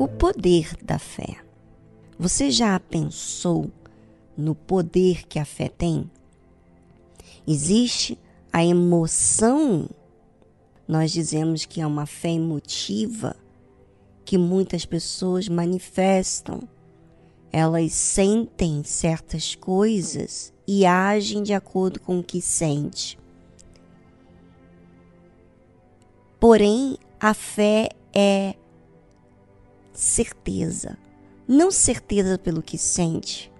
o poder da fé. Você já pensou no poder que a fé tem? Existe a emoção, nós dizemos que é uma fé emotiva, que muitas pessoas manifestam. Elas sentem certas coisas e agem de acordo com o que sente. Porém, a fé é certeza. Não certeza pelo que sente,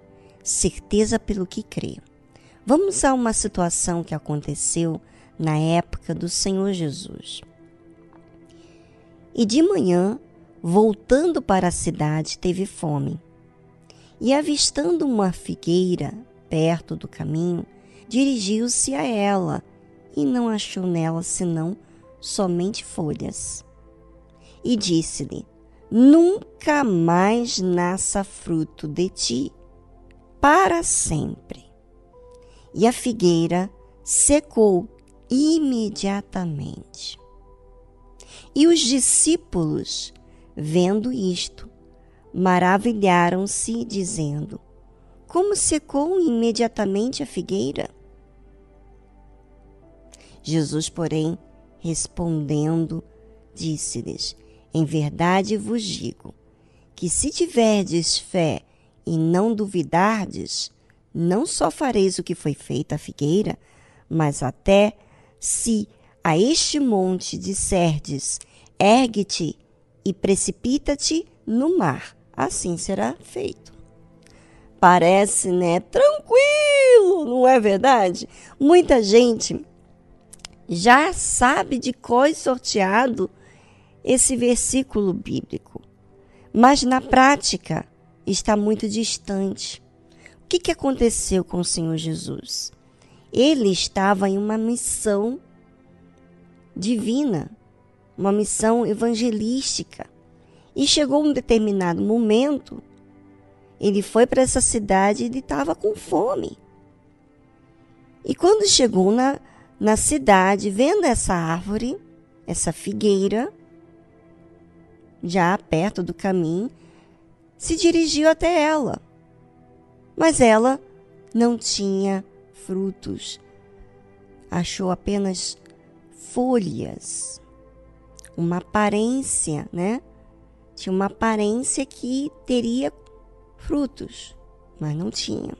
certeza pelo que crê. Vamos a uma situação que aconteceu na época do Senhor Jesus. E de manhã, voltando para a cidade, teve fome. E avistando uma figueira perto do caminho, dirigiu-se a ela e não achou nela senão somente folhas. E disse-lhe: Nunca mais nasça fruto de ti, para sempre. E a figueira secou imediatamente. E os discípulos, vendo isto, maravilharam-se, dizendo: Como secou imediatamente a figueira? Jesus, porém, respondendo, disse-lhes: Em verdade vos digo que se tiverdes fé e não duvidardes, não só fareis o que foi feito à figueira, mas até se a este monte disserdes: ergue-te e precipita-te no mar, assim será feito. Parece, né, tranquilo, não é verdade? Muita gente já sabe de cor sorteado esse versículo bíblico, mas na prática está muito distante. O que, que aconteceu com o Senhor Jesus? Ele estava em uma missão divina, uma missão evangelística. E chegou um determinado momento, ele foi para essa cidade e ele estava com fome. E quando chegou na, na cidade, vendo essa árvore, essa figueira, já perto do caminho, se dirigiu até ela. Mas ela não tinha frutos. Achou apenas folhas. Uma aparência, né? Tinha uma aparência que teria frutos, mas não tinha.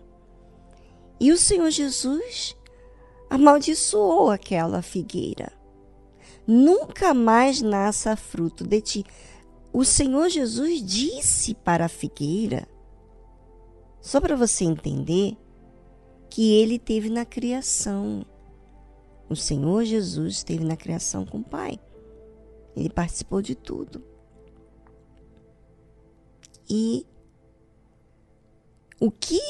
E o Senhor Jesus amaldiçoou aquela figueira. Nunca mais nasça fruto de ti. O Senhor Jesus disse para a figueira, só para você entender, que ele teve na criação. O Senhor Jesus esteve na criação com o Pai. Ele participou de tudo. E o que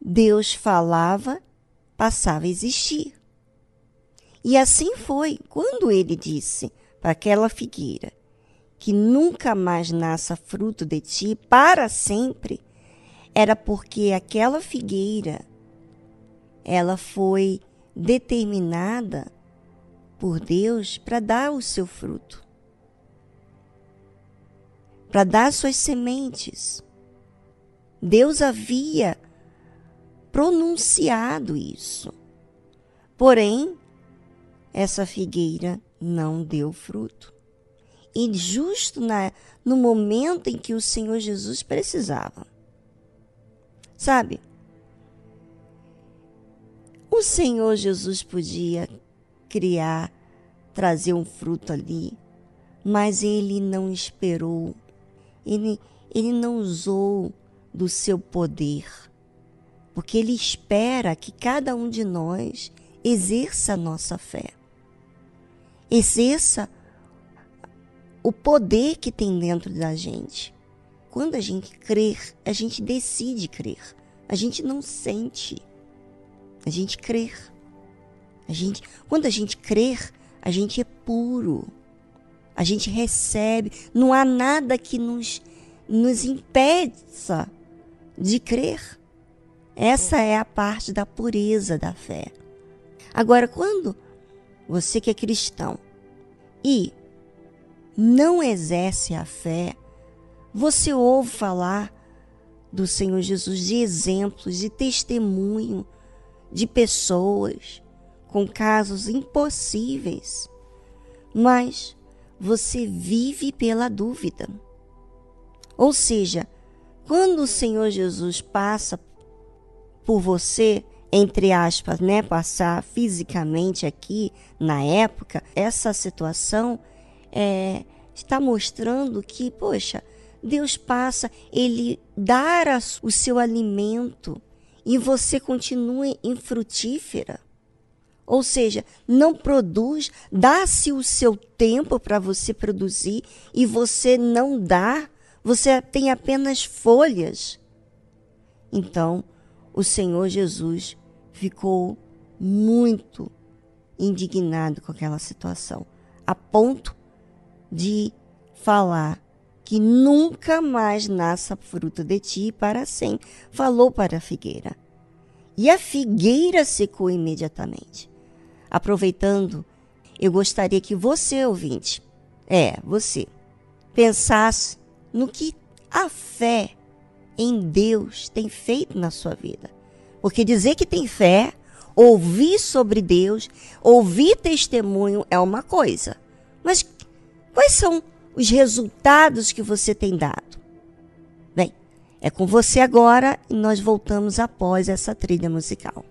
Deus falava passava a existir. E assim foi quando ele disse para aquela figueira que nunca mais nasça fruto de ti para sempre, era porque aquela figueira ela foi determinada por Deus para dar o seu fruto, para dar suas sementes. Deus havia pronunciado isso. Porém, essa figueira não deu fruto. E justo na, no momento em que o Senhor Jesus precisava. Sabe? O Senhor Jesus podia criar, trazer um fruto ali, mas ele não esperou. Ele, ele não usou do seu poder porque Ele espera que cada um de nós exerça a nossa fé, exerça o poder que tem dentro da gente. Quando a gente crer, a gente decide crer. A gente não sente. A gente crer. A gente, quando a gente crer, a gente é puro. A gente recebe. Não há nada que nos, nos impeça de crer. Essa é a parte da pureza da fé. Agora, quando você que é cristão e não exerce a fé, Você ouve falar do Senhor Jesus de exemplos, de testemunho de pessoas com casos impossíveis, mas você vive pela dúvida. Ou seja, quando o Senhor Jesus passa por você, entre aspas, né, passar fisicamente aqui na época, essa situação é, está mostrando que, poxa, Deus passa, Ele dá o seu alimento e você continua infrutífera. Ou seja, não produz, dá-se o seu tempo para você produzir e você não dá, você tem apenas folhas. Então, o Senhor Jesus ficou muito indignado com aquela situação, a ponto de falar que nunca mais nasça fruto de ti para sempre. Falou para a figueira. E a figueira secou imediatamente. Aproveitando, eu gostaria que você, ouvinte, é, você, pensasse no que a fé em Deus tem feito na sua vida. Porque dizer que tem fé, ouvir sobre Deus, ouvir testemunho é uma coisa. Mas quais são os resultados que você tem dado? Bem, é com você agora e nós voltamos após essa trilha musical.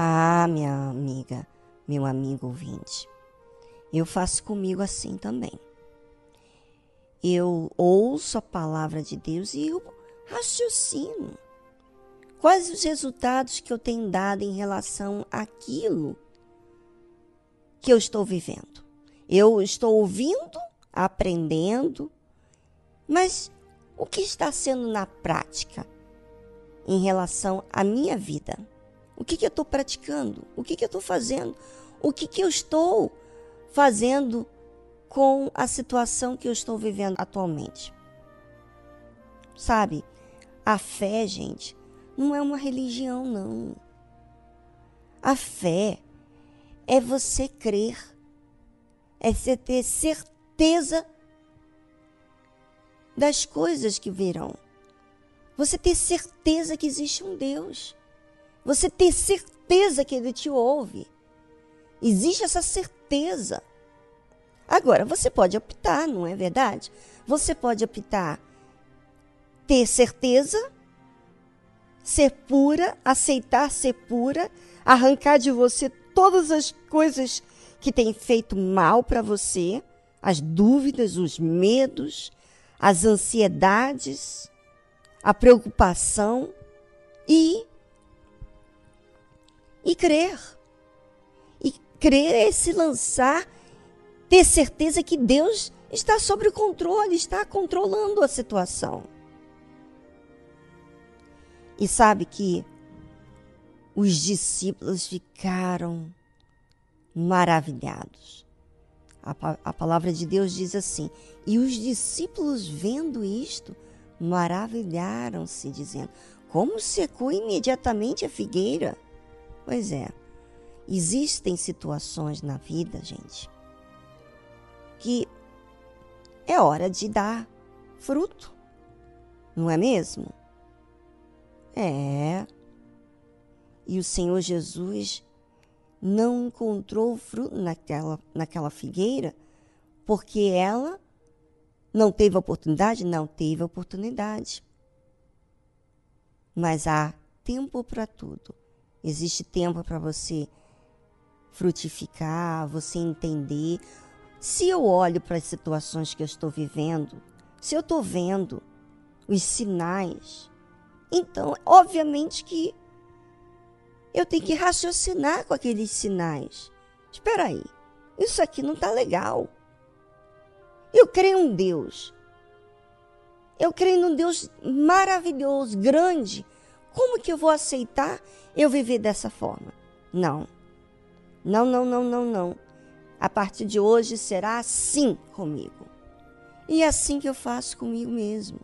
Ah, minha amiga, meu amigo ouvinte, eu faço comigo assim também. Eu ouço a palavra de Deus e eu raciocino. Quais os resultados que eu tenho dado em relação àquilo que eu estou vivendo? Eu estou ouvindo, aprendendo, mas o que está sendo na prática em relação à minha vida? O que, que eu estou praticando? O que, que eu estou fazendo? O que, que eu estou fazendo com a situação que eu estou vivendo atualmente? Sabe, a fé, gente, não é uma religião, não. A fé é você crer, é você ter certeza das coisas que virão. Você ter certeza que existe um Deus. Você ter certeza que Ele te ouve. Existe essa certeza. Agora, você pode optar, não é verdade? Você pode optar ter certeza, ser pura, aceitar ser pura, arrancar de você todas as coisas que têm feito mal para você, as dúvidas, os medos, as ansiedades, a preocupação e e crer. E crer é se lançar, ter certeza que Deus está sob o controle, está controlando a situação. E sabe que os discípulos ficaram maravilhados. A, a, palavra de Deus diz assim: E os discípulos, vendo isto, maravilharam-se, dizendo: Como secou imediatamente a figueira? Pois é, existem situações na vida, gente, que é hora de dar fruto, não é mesmo? É. E o Senhor Jesus não encontrou fruto naquela, naquela figueira porque ela não teve oportunidade? Não teve oportunidade. Mas há tempo para tudo. Existe tempo para você frutificar, você entender. Se eu olho para as situações que eu estou vivendo, se eu estou vendo os sinais, então, obviamente que eu tenho que raciocinar com aqueles sinais. Espera aí, isso aqui não está legal. Eu creio em Deus. Eu creio num Deus maravilhoso, grande, como que eu vou aceitar eu viver dessa forma? Não. Não, não, não, não, não. A partir de hoje será assim comigo. E é assim que eu faço comigo mesmo.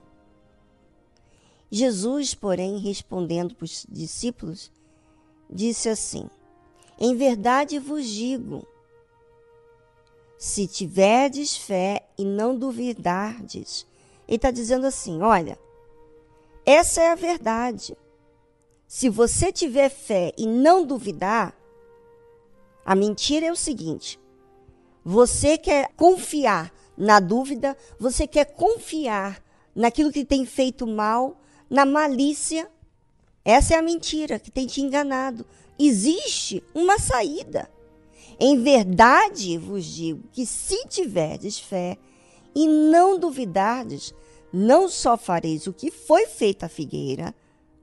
Jesus, porém, respondendo para os discípulos, disse assim: Em verdade vos digo, se tiverdes fé e não duvidardes, ele está dizendo assim: olha, essa é a verdade. Se você tiver fé e não duvidar, a mentira é o seguinte: você quer confiar na dúvida, você quer confiar naquilo que tem feito mal, na malícia. Essa é a mentira que tem te enganado. Existe uma saída. Em verdade vos digo que se tiverdes fé e não duvidardes, não só fareis o que foi feito à figueira,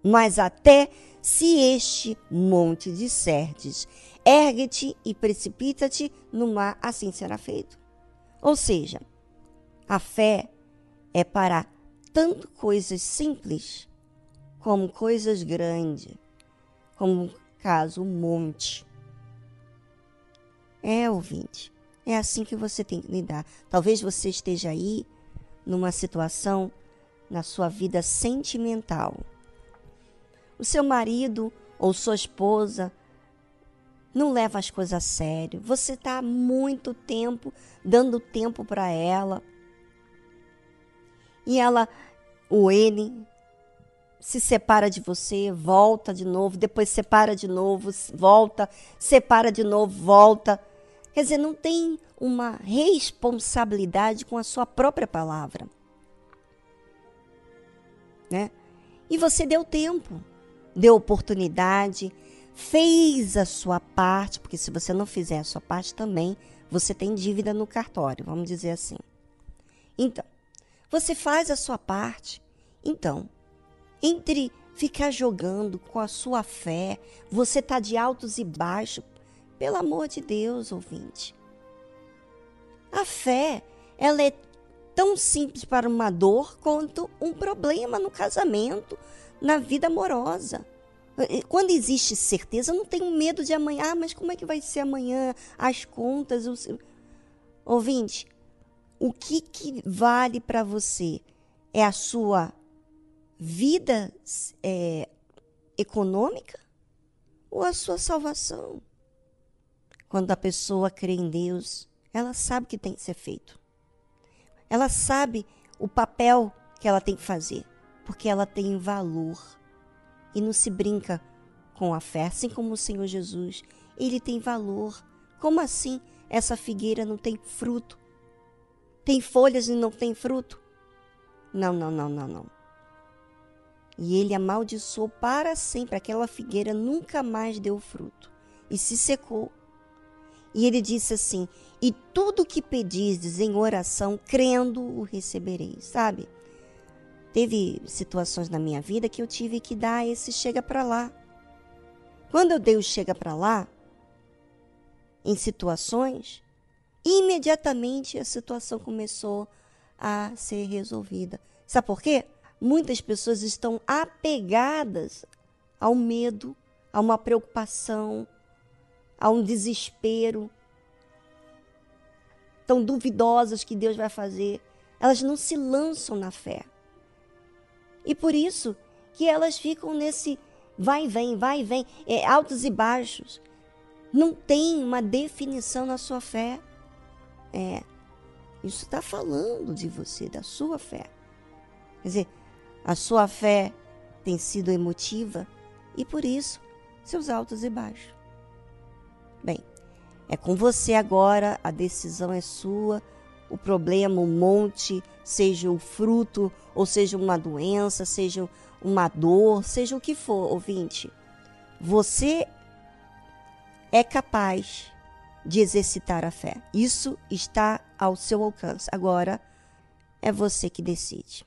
mas até se este monte disserdes, ergue-te e precipita-te no mar, assim será feito. Ou seja, a fé é para tanto coisas simples como coisas grandes, como caso o monte. É, ouvinte, é assim que você tem que lidar. Talvez você esteja aí numa situação na sua vida sentimental o seu marido ou sua esposa não leva as coisas a sério. Você está muito tempo dando tempo para ela. E ela ou ele se separa de você, volta de novo, depois separa de novo, volta, separa de novo, volta. Quer dizer, não tem uma responsabilidade com a sua própria palavra. Né? E você deu tempo deu oportunidade, fez a sua parte, porque se você não fizer a sua parte também, você tem dívida no cartório, vamos dizer assim. Então, você faz a sua parte. Então, entre ficar jogando com a sua fé, você tá de altos e baixos, pelo amor de Deus, ouvinte. A fé, ela é tão simples para uma dor quanto um problema no casamento, na vida amorosa. Quando existe certeza, eu não tenho medo de amanhã. Ah, mas como é que vai ser amanhã? As contas. Os... Ouvinte, o que, que vale para você? É a sua vida é, econômica ou a sua salvação? Quando a pessoa crê em Deus, ela sabe o que tem que ser feito. Ela sabe o papel que ela tem que fazer, porque ela tem valor. E não se brinca com a fé, assim como o Senhor Jesus, ele tem valor. Como assim essa figueira não tem fruto? Tem folhas e não tem fruto? Não, não, não, não, não. E ele amaldiçoou para sempre. Aquela figueira nunca mais deu fruto e se secou. E ele disse assim: E tudo que pedizes em oração, crendo, o recebereis. Sabe? Teve situações na minha vida que eu tive que dar esse chega para lá. Quando eu dei o chega para lá, em situações, imediatamente a situação começou a ser resolvida. Sabe por quê? Muitas pessoas estão apegadas ao medo, a uma preocupação, a um desespero. Tão duvidosas que Deus vai fazer. Elas não se lançam na fé. E por isso que elas ficam nesse vai e vem, vai e vem, é, altos e baixos. Não tem uma definição na sua fé. É, isso está falando de você, da sua fé. Quer dizer, a sua fé tem sido emotiva e por isso seus altos e baixos. Bem, é com você agora, a decisão é sua. O problema, o monte, seja o fruto, ou seja uma doença, seja uma dor, seja o que for, ouvinte. Você é capaz de exercitar a fé. Isso está ao seu alcance. Agora é você que decide.